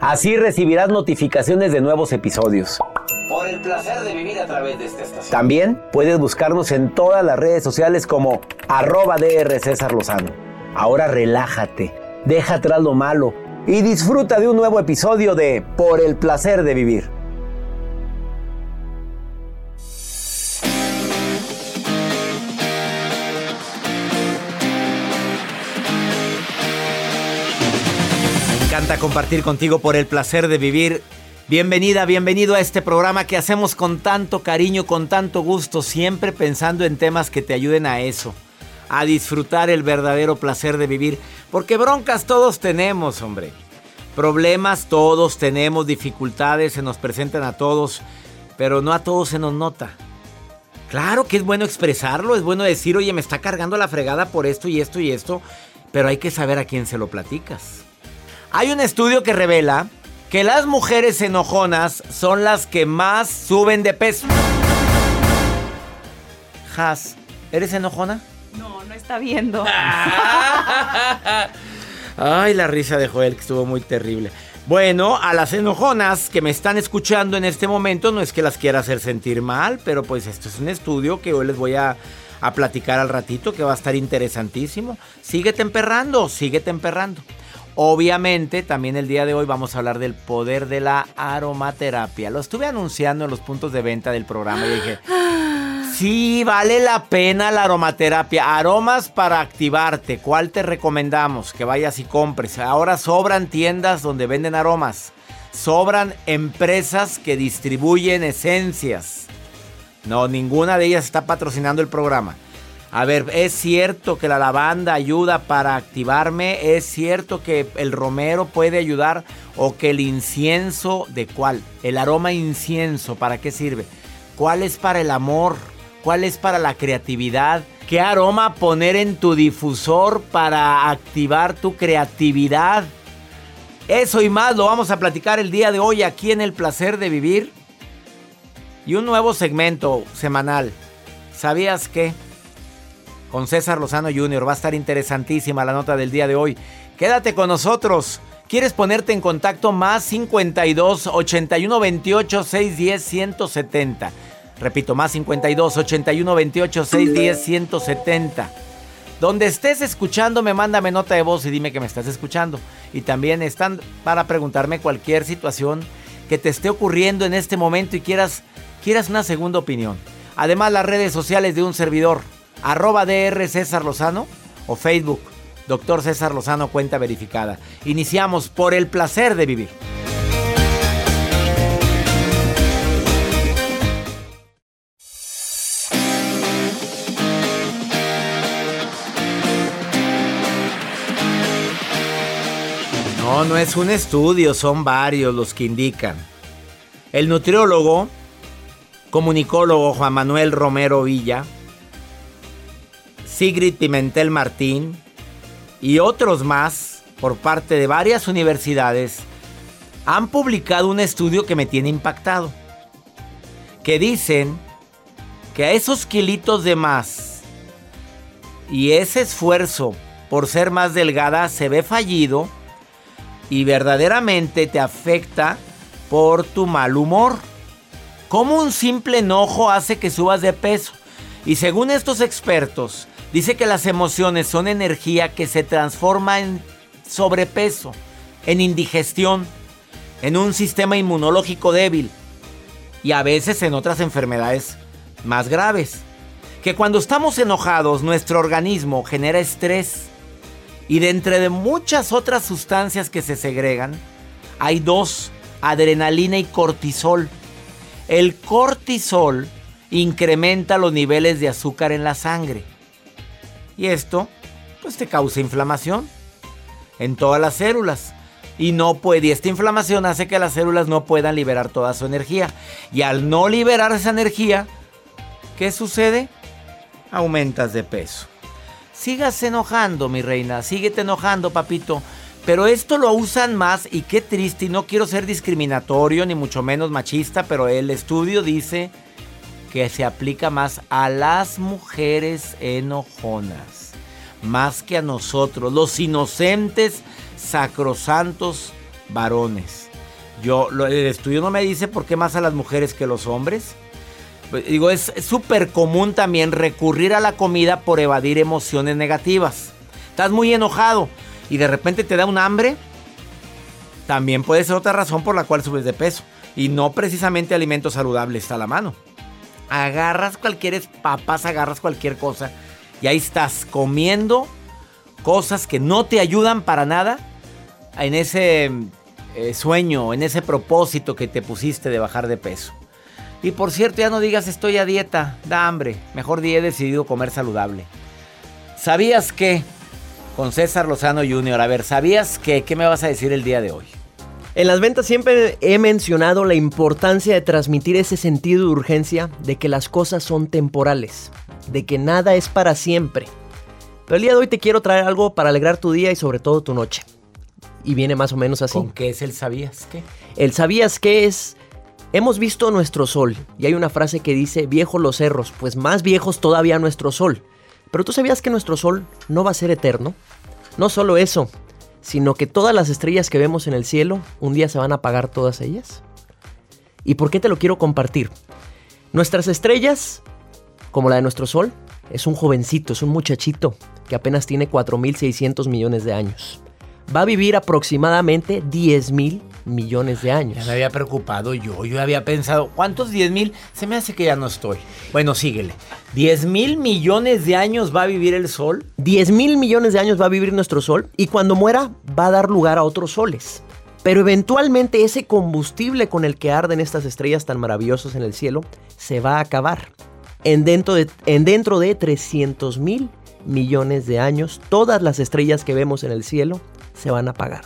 Así recibirás notificaciones de nuevos episodios. Por el placer de vivir a través de esta estación. También puedes buscarnos en todas las redes sociales como arroba DR César Lozano. Ahora relájate, deja atrás lo malo y disfruta de un nuevo episodio de Por el placer de vivir. Encanta compartir contigo por el placer de vivir. Bienvenida, bienvenido a este programa que hacemos con tanto cariño, con tanto gusto, siempre pensando en temas que te ayuden a eso, a disfrutar el verdadero placer de vivir, porque broncas todos tenemos, hombre. Problemas todos tenemos, dificultades se nos presentan a todos, pero no a todos se nos nota. Claro que es bueno expresarlo, es bueno decir, oye, me está cargando la fregada por esto y esto y esto, pero hay que saber a quién se lo platicas. Hay un estudio que revela que las mujeres enojonas son las que más suben de peso. Has, ¿eres enojona? No, no está viendo. Ay, la risa de Joel, que estuvo muy terrible. Bueno, a las enojonas que me están escuchando en este momento, no es que las quiera hacer sentir mal, pero pues esto es un estudio que hoy les voy a, a platicar al ratito, que va a estar interesantísimo. Síguete emperrando, síguete emperrando. Obviamente, también el día de hoy vamos a hablar del poder de la aromaterapia. Lo estuve anunciando en los puntos de venta del programa y dije, sí, vale la pena la aromaterapia. Aromas para activarte. ¿Cuál te recomendamos? Que vayas y compres. Ahora sobran tiendas donde venden aromas. Sobran empresas que distribuyen esencias. No, ninguna de ellas está patrocinando el programa. A ver, es cierto que la lavanda ayuda para activarme, es cierto que el romero puede ayudar o que el incienso, ¿de cuál? El aroma incienso, ¿para qué sirve? ¿Cuál es para el amor? ¿Cuál es para la creatividad? ¿Qué aroma poner en tu difusor para activar tu creatividad? Eso y más lo vamos a platicar el día de hoy aquí en El Placer de Vivir. Y un nuevo segmento semanal. ¿Sabías qué? Con César Lozano Jr. Va a estar interesantísima la nota del día de hoy. Quédate con nosotros. ¿Quieres ponerte en contacto más 52 81 28 610 170? Repito, más 52 81 28 610 170. Donde estés escuchando, me mándame nota de voz y dime que me estás escuchando. Y también están para preguntarme cualquier situación que te esté ocurriendo en este momento y quieras, quieras una segunda opinión. Además, las redes sociales de un servidor arroba DR César Lozano o Facebook, Doctor César Lozano, cuenta verificada. Iniciamos por el placer de vivir. No, no es un estudio, son varios los que indican. El nutriólogo, comunicólogo Juan Manuel Romero Villa, Sigrid Pimentel Martín y otros más por parte de varias universidades han publicado un estudio que me tiene impactado. Que dicen que a esos kilitos de más y ese esfuerzo por ser más delgada se ve fallido y verdaderamente te afecta por tu mal humor. Como un simple enojo hace que subas de peso? Y según estos expertos, dice que las emociones son energía que se transforma en sobrepeso, en indigestión, en un sistema inmunológico débil y a veces en otras enfermedades más graves. Que cuando estamos enojados nuestro organismo genera estrés y de entre de muchas otras sustancias que se segregan, hay dos, adrenalina y cortisol. El cortisol incrementa los niveles de azúcar en la sangre. Y esto, pues te causa inflamación en todas las células. Y no puede, y esta inflamación hace que las células no puedan liberar toda su energía. Y al no liberar esa energía, ¿qué sucede? Aumentas de peso. Sigas enojando, mi reina, síguete enojando, papito. Pero esto lo usan más y qué triste, y no quiero ser discriminatorio ni mucho menos machista, pero el estudio dice que se aplica más a las mujeres enojonas, más que a nosotros, los inocentes, sacrosantos varones. Yo, el estudio no me dice por qué más a las mujeres que a los hombres. Digo, es súper común también recurrir a la comida por evadir emociones negativas. Estás muy enojado y de repente te da un hambre. También puede ser otra razón por la cual subes de peso. Y no precisamente alimentos saludables a la mano. Agarras cualquier papas, agarras cualquier cosa. Y ahí estás comiendo cosas que no te ayudan para nada en ese eh, sueño, en ese propósito que te pusiste de bajar de peso. Y por cierto, ya no digas estoy a dieta, da hambre. Mejor día he decidido comer saludable. ¿Sabías que? Con César Lozano Jr. A ver, ¿sabías que? ¿Qué me vas a decir el día de hoy? En las ventas siempre he mencionado la importancia de transmitir ese sentido de urgencia de que las cosas son temporales, de que nada es para siempre. Pero el día de hoy te quiero traer algo para alegrar tu día y sobre todo tu noche. Y viene más o menos así. ¿Con qué es el sabías qué? El sabías qué es Hemos visto nuestro sol y hay una frase que dice viejos los cerros, pues más viejos todavía nuestro sol. Pero tú sabías que nuestro sol no va a ser eterno. No solo eso, sino que todas las estrellas que vemos en el cielo un día se van a apagar todas ellas. ¿Y por qué te lo quiero compartir? Nuestras estrellas, como la de nuestro sol, es un jovencito, es un muchachito que apenas tiene 4.600 millones de años. Va a vivir aproximadamente 10.000 millones de años. Ya me había preocupado yo, yo había pensado, ¿cuántos 10 mil? Se me hace que ya no estoy. Bueno, síguele. ¿10 mil millones de años va a vivir el Sol? 10 mil millones de años va a vivir nuestro Sol y cuando muera va a dar lugar a otros soles. Pero eventualmente ese combustible con el que arden estas estrellas tan maravillosas en el cielo se va a acabar. En dentro de, en dentro de 300 mil millones de años, todas las estrellas que vemos en el cielo se van a apagar.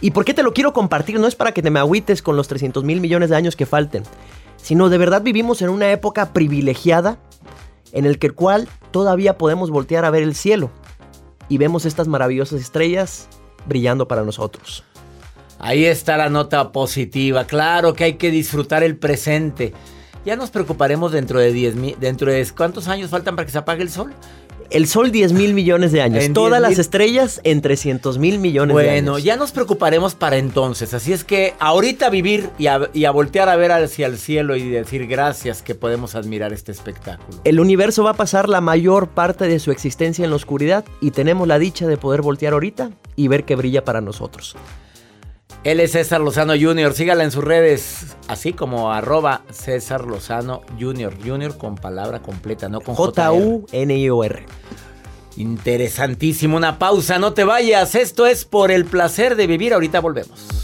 ¿Y por qué te lo quiero compartir? No es para que te me agüites con los 300 mil millones de años que falten, sino de verdad vivimos en una época privilegiada en el que cual todavía podemos voltear a ver el cielo y vemos estas maravillosas estrellas brillando para nosotros. Ahí está la nota positiva. Claro que hay que disfrutar el presente. Ya nos preocuparemos dentro de 10 dentro de cuántos años faltan para que se apague el sol. El Sol 10 mil millones de años. Todas las estrellas en 300 mil millones de años. Bueno, ya nos preocuparemos para entonces. Así es que ahorita vivir y a, voltear a ver hacia el cielo y decir gracias que podemos admirar este espectáculo. El universo va a pasar la mayor parte de su existencia en la oscuridad y tenemos la dicha de poder voltear ahorita y ver que brilla para nosotros. Él es César Lozano Jr. Sígala en sus redes, así como arroba César Lozano Jr. Jr. con palabra completa, no con J-U-N-I-O-R. Interesantísimo, una pausa, no te vayas. Esto es por el placer de vivir. Ahorita volvemos.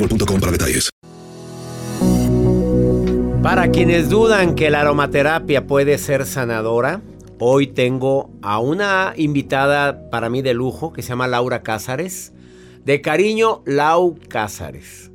para. Para quienes dudan que la aromaterapia puede ser sanadora, hoy tengo a una invitada para mí de lujo que se llama Laura Cázares. De cariño, Lau Cázares.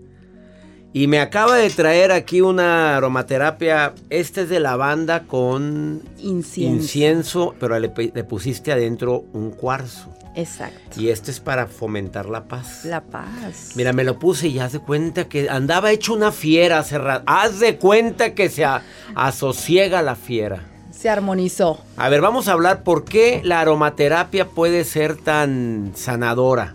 Y me acaba de traer aquí una aromaterapia. Este es de lavanda con Incienso. incienso, pero le, pusiste adentro un cuarzo. Exacto. Y este es para fomentar la paz. La paz. Mira, me lo puse y haz de cuenta que andaba hecho una fiera hace rato. Haz de cuenta que se a- asosiega la fiera. Se armonizó. A ver, vamos a hablar por qué la aromaterapia puede ser tan sanadora.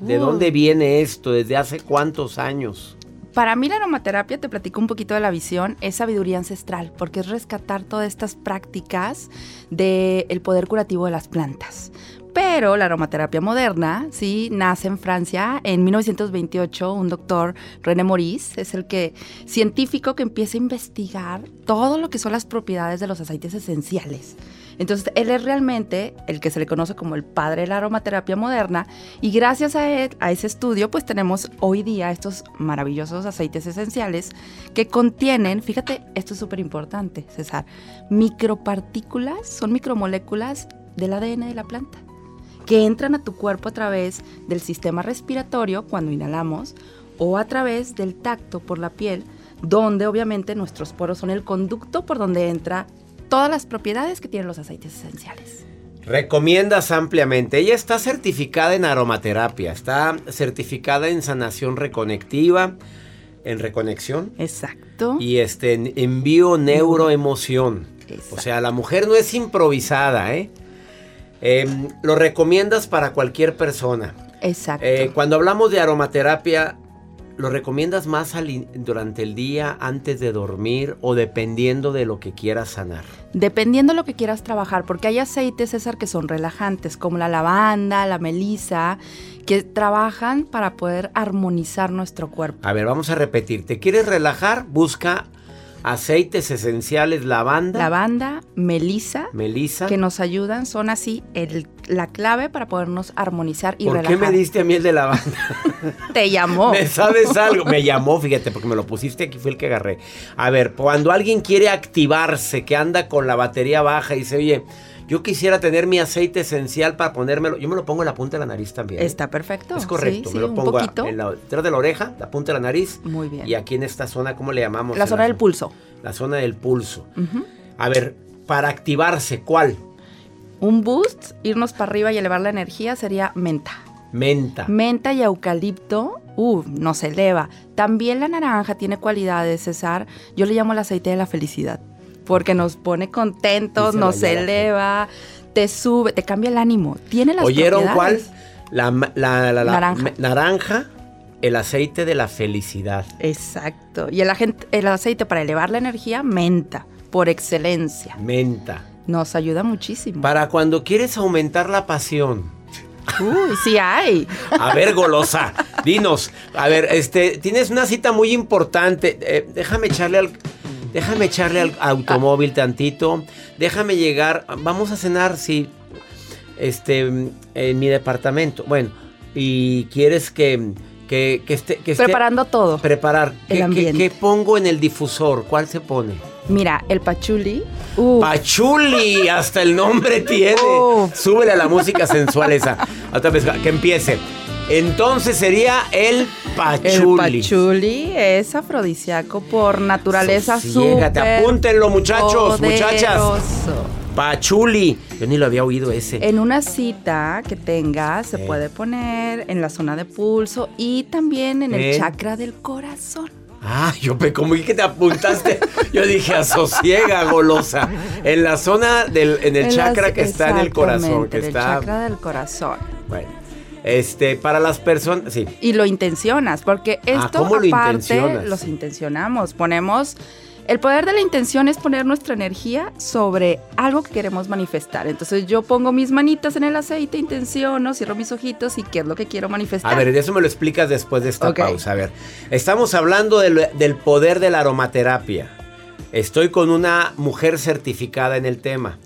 ¿De Uh. dónde viene esto? ¿Desde hace cuántos años? Para mí la aromaterapia, te platico un poquito de la visión, es sabiduría ancestral, porque es rescatar todas estas prácticas del poder curativo de las plantas. Pero la aromaterapia moderna, sí, nace en Francia en 1928. Un doctor, René Maurice, es el que científico que empieza a investigar todo lo que son las propiedades de los aceites esenciales. Entonces, él es realmente el que se le conoce como el padre de la aromaterapia moderna y gracias a, él, a ese estudio, pues tenemos hoy día estos maravillosos aceites esenciales que contienen, fíjate, esto es súper importante, César, micropartículas, son micromoléculas del ADN de la planta que entran a tu cuerpo a través del sistema respiratorio cuando inhalamos o a través del tacto por la piel, donde obviamente nuestros poros son el conducto por donde entra todas las propiedades que tienen los aceites esenciales. Recomiendas ampliamente. Ella está certificada en aromaterapia, está certificada en sanación reconectiva, en reconexión Exacto. y este en envío neuroemoción. Exacto. O sea, la mujer no es improvisada, ¿eh? Em, lo recomiendas para cualquier persona. Exacto. Eh, cuando hablamos de aromaterapia, ¿lo recomiendas más al durante el día, antes de dormir o dependiendo de lo que quieras sanar? Dependiendo de lo que quieras trabajar, porque hay aceites, César, que son relajantes, como la lavanda, la melisa, que trabajan para poder armonizar nuestro cuerpo. A ver, vamos a repetir. ¿Te quieres relajar? Busca aceites esenciales, lavanda, Lavanda, melisa, melisa. que nos ayudan, son así el- la clave para podernos armonizar y ¿Por relajar. qué me diste a mí el de lavanda? Te llamó. ¿Me sabes algo? Me llamó, fíjate, porque me lo pusiste aquí, fue el que agarré. A ver, cuando alguien quiere activarse, que anda con la batería baja y dice, oye, yo quisiera tener mi aceite esencial para ponérmelo, yo me lo pongo en la punta de la nariz también. ¿eh? Está perfecto. Es correcto, Sí, me sí, lo un pongo a- en la, detrás de la oreja, la punta de la nariz. Muy bien. Y aquí en esta zona, ¿cómo le llamamos? La zona del pulso. La zona del pulso. A ver, para activarse, ¿cuál? Un boost, irnos para arriba y elevar la energía sería menta. Menta. Menta y eucalipto, uh, nos eleva. También la naranja tiene cualidades, César. Yo le llamo el aceite de la felicidad, porque nos pone contentos, nos eleva, te sube, te cambia el ánimo. Tiene las ¿Oyeron cuál? La, Naranja. naranja, el aceite de la felicidad. Exacto. Y el, agente- el aceite para elevar la energía, menta, por excelencia. Menta. Nos ayuda muchísimo. Para cuando quieres aumentar la pasión. Uy, sí hay. A ver, golosa, dinos. A ver, este, tienes una cita muy importante. Eh, déjame echarle al. Déjame echarle al automóvil tantito. Déjame llegar. Vamos a cenar, sí. Este, en mi departamento. Bueno, y quieres que, que, que esté, que esté- Preparando todo. Preparar. El ¿Qué, qué- ambiente. qué pongo en el difusor? ¿Cuál se pone? Mira, el pachuli. uh, Pachuli, hasta el nombre tiene. Uf. Súbele a la música sensual esa. Otra vez, que empiece. Entonces sería el el pachuli. pachuli es afrodisíaco por naturaleza Sosiégate, súper apúntenlo, muchachos, muchachas. poderoso. Pachuli. Yo ni lo había oído ese. En una cita que tengas se Eh. puede poner en la zona de pulso y también en el chakra del corazón. Ah, yo me como que te apuntaste. Yo dije, asosiega, golosa. En la zona del, en el En chakra las- que está en el corazón. Que está. del chakra del corazón. Bueno. Este, para las personas, sí. Y lo intencionas, porque Ah, esto ¿cómo lo aparte intencionas? los intencionamos. Ponemos. El poder de la intención es poner nuestra energía sobre algo que queremos manifestar. Entonces yo pongo mis manitas en el aceite, intenciono, cierro mis ojitos y qué es lo que quiero manifestar. A ver, de eso me lo explicas después de esta pausa. A ver, estamos hablando del poder de la aromaterapia. Estoy con una mujer certificada en el tema.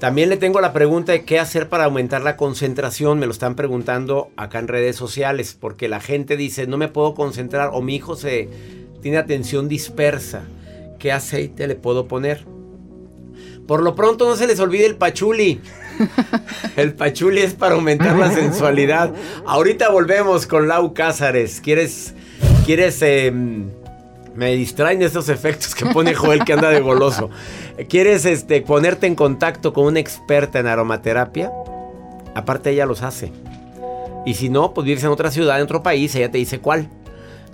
También le tengo la pregunta de qué hacer para aumentar la concentración. Me lo están preguntando acá en redes sociales, porque la gente dice, no me puedo concentrar o mi hijo se tiene atención dispersa. ¿Qué aceite le puedo poner? Por lo pronto no se les olvide el pachuli. El pachuli es para aumentar la sensualidad. Ahorita volvemos con Lau Cázares. ¿Quieres, quieres, eh, me distraen estos efectos que pone Joel que anda de goloso. ¿Quieres este, ponerte en contacto con una experta en aromaterapia? Aparte ella los hace. Y si no, pues vives en otra ciudad, en otro país, ella te dice cuál.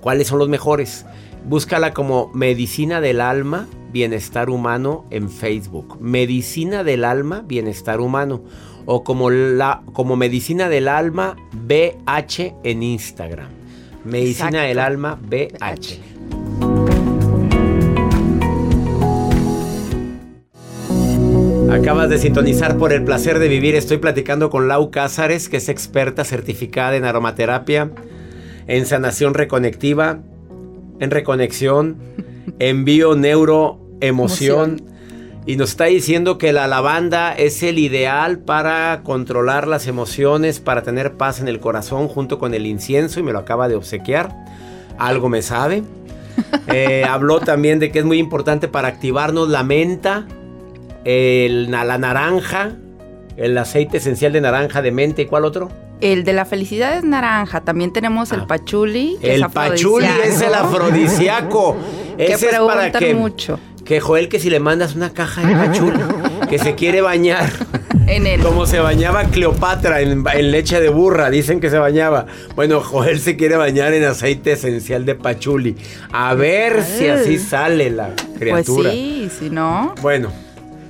¿Cuáles son los mejores? Búscala como Medicina del Alma, Bienestar Humano en Facebook. Medicina del Alma, Bienestar Humano. O como, la, como Medicina del Alma BH en Instagram. Medicina Exacto. del Alma BH. Acabas de sintonizar por el placer de vivir. Estoy platicando con Lau Cázares, que es experta certificada en aromaterapia, en sanación reconectiva, en reconexión, en bio neuro emoción. Y nos está diciendo que la lavanda es el ideal para controlar las emociones, para tener paz en el corazón junto con el incienso y me lo acaba de obsequiar. Algo me sabe. Eh, habló también de que es muy importante para activarnos la menta, el, la naranja, el aceite esencial de naranja de menta y cuál otro? El de la felicidad es naranja. También tenemos el Ah. pachuli. que El es pachuli es el afrodisíaco. Que Ese es para que, mucho. que Joel que si le mandas una caja de pachuli, que se quiere bañar. En el. Como se bañaba Cleopatra en, en leche de burra, dicen que se bañaba. Bueno, Joel se quiere bañar en aceite esencial de pachuli. A ver si así sale la Pues criatura. sí, si no. Bueno,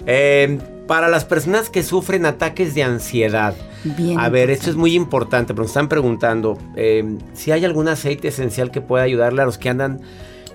eh, para las personas que sufren ataques de ansiedad. Bien. A ver, esto es muy importante, pero nos están preguntando eh, si hay algún aceite esencial que pueda ayudarle a los que andan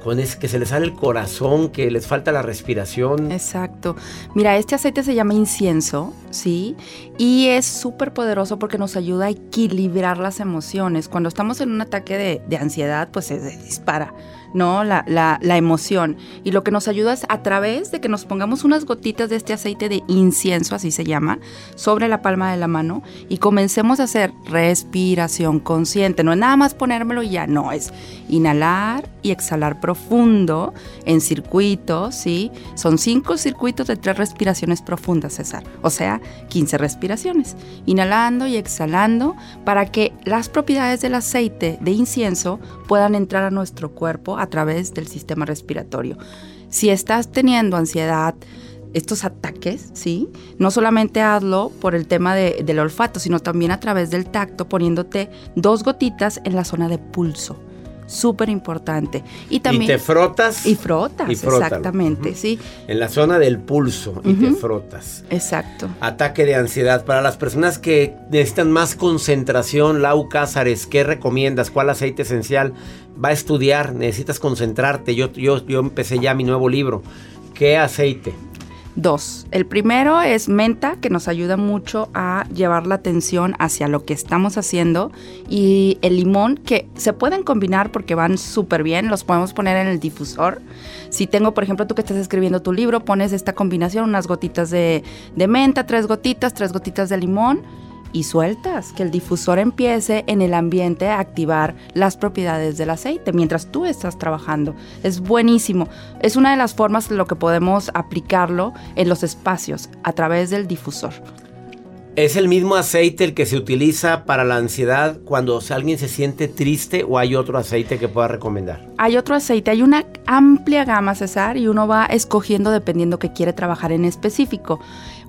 con es que se les sale el corazón, que les falta la respiración. Exacto. Mira, este aceite se llama incienso, ¿sí? Y es súper poderoso porque nos ayuda a equilibrar las emociones. Cuando estamos en un ataque de, de ansiedad, pues se dispara, ¿no? La, la- emoción. Y lo que nos ayuda es a través de que nos pongamos unas gotitas de este aceite de incienso, así se llama, sobre la palma de la mano y comencemos a hacer respiración consciente. No es nada más ponérmelo y ya, no, es inhalar y exhalar profundo en circuitos, ¿sí? Son cinco circuitos de tres respiraciones profundas, César. O sea, 15 respiraciones. Inhalando y exhalando para que las propiedades del aceite de incienso puedan entrar a nuestro cuerpo a través del sistema respiratorio. Si estás teniendo ansiedad, estos ataques, ¿sí? No solamente hazlo por el tema de- del olfato, sino también a través del tacto, poniéndote dos gotitas en la zona de pulso. Súper importante. Y también... y te frotas Y frotas, Y exactamente, sí, en la zona del pulso y te frotas. exacto. Ataque de ansiedad. Para las personas que necesitan más concentración, Lau Cázares, ¿qué recomiendas? ¿Cuál aceite esencial? Va a estudiar, necesitas concentrarte. Yo, yo, yo empecé ya mi nuevo libro. ¿Qué aceite? Dos. El primero es menta, que nos ayuda mucho a llevar la atención hacia lo que estamos haciendo. Y el limón, que se pueden combinar porque van súper bien. Los podemos poner en el difusor. Si tengo, por ejemplo, tú que estás escribiendo tu libro, pones esta combinación, unas gotitas de, de menta, tres gotitas, tres gotitas de limón. Y sueltas, que el difusor empiece en el ambiente a activar las propiedades del aceite mientras tú estás trabajando. Es buenísimo. Es una de las formas de lo que podemos aplicarlo en los espacios a través del difusor. ¿Es el mismo aceite el que se utiliza para la ansiedad cuando alguien se siente triste o hay otro aceite que pueda recomendar? Hay otro aceite, hay una amplia gama, César, y uno va escogiendo dependiendo que quiere trabajar en específico.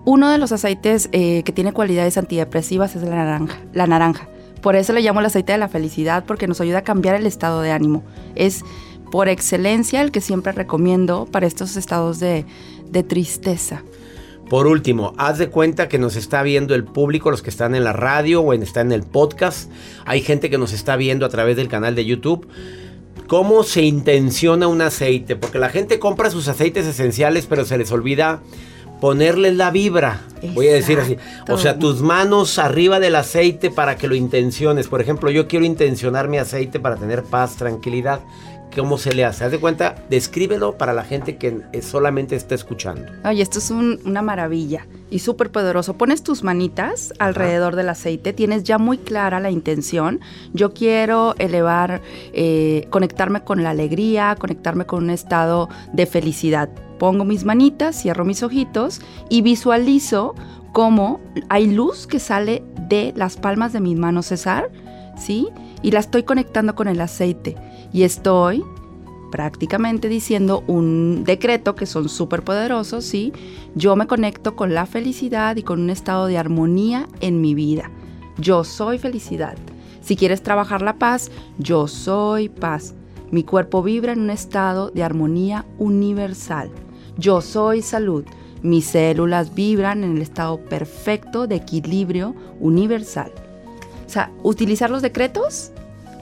Uno de los aceites eh, que tiene cualidades antidepresivas es la naranja. La naranja. Por eso le llamo el aceite de la felicidad, porque nos ayuda a cambiar el estado de ánimo. Es por excelencia el que siempre recomiendo para estos estados de, tristeza. Por último, haz de cuenta que nos está viendo el público, los que están en la radio o en, en el podcast. Hay gente que nos está viendo a través del canal de YouTube. ¿Cómo se intenciona un aceite? Porque la gente compra sus aceites esenciales, pero se les olvida ponerles la vibra. Voy a decir así. O sea, tus manos arriba del aceite para que lo intenciones. Por ejemplo, yo quiero intencionar mi aceite para tener paz, tranquilidad. ¿Cómo se le hace? Haz de cuenta, descríbelo para la gente que solamente está escuchando. Oye, esto es una maravilla y súper poderoso. Pones tus manitas alrededor del aceite, tienes ya muy clara la intención. Yo quiero elevar, eh, conectarme con la alegría, conectarme con un estado de felicidad. Pongo mis manitas, cierro mis ojitos y visualizo cómo hay luz que sale de las palmas de mis manos, César, ¿sí? Y la estoy conectando con el aceite y estoy prácticamente diciendo un decreto que son súper poderosos, ¿sí? Yo me conecto con la felicidad y con un estado de armonía en mi vida. Yo soy felicidad. Si quieres trabajar la paz, yo soy paz. Mi cuerpo vibra en un estado de armonía universal. Yo soy salud. Mis células vibran en el estado perfecto de equilibrio universal. O sea, utilizar los decretos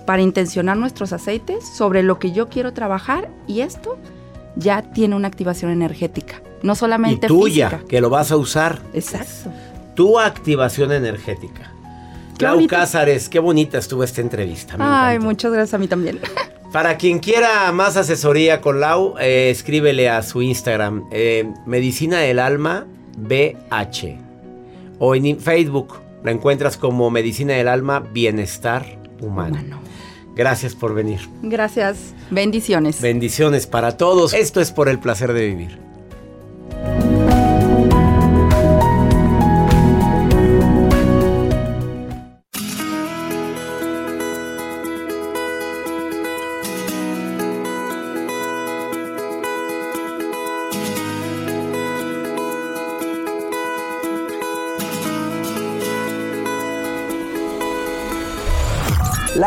para intencionar nuestros aceites sobre lo que yo quiero trabajar y esto ya tiene una activación energética, no solamente y tuya, que lo vas a usar. Exacto. Tu activación energética. Clau Cázares, qué bonita estuvo esta entrevista. Ay, muchas gracias a mí también. Para quien quiera más asesoría con Lau, eh, escríbele a su Instagram, eh, Medicina del Alma BH. O en Facebook la encuentras como Medicina del Alma Bienestar Humano. Gracias por venir. Gracias. Bendiciones. Bendiciones para todos. Esto es por el placer de vivir.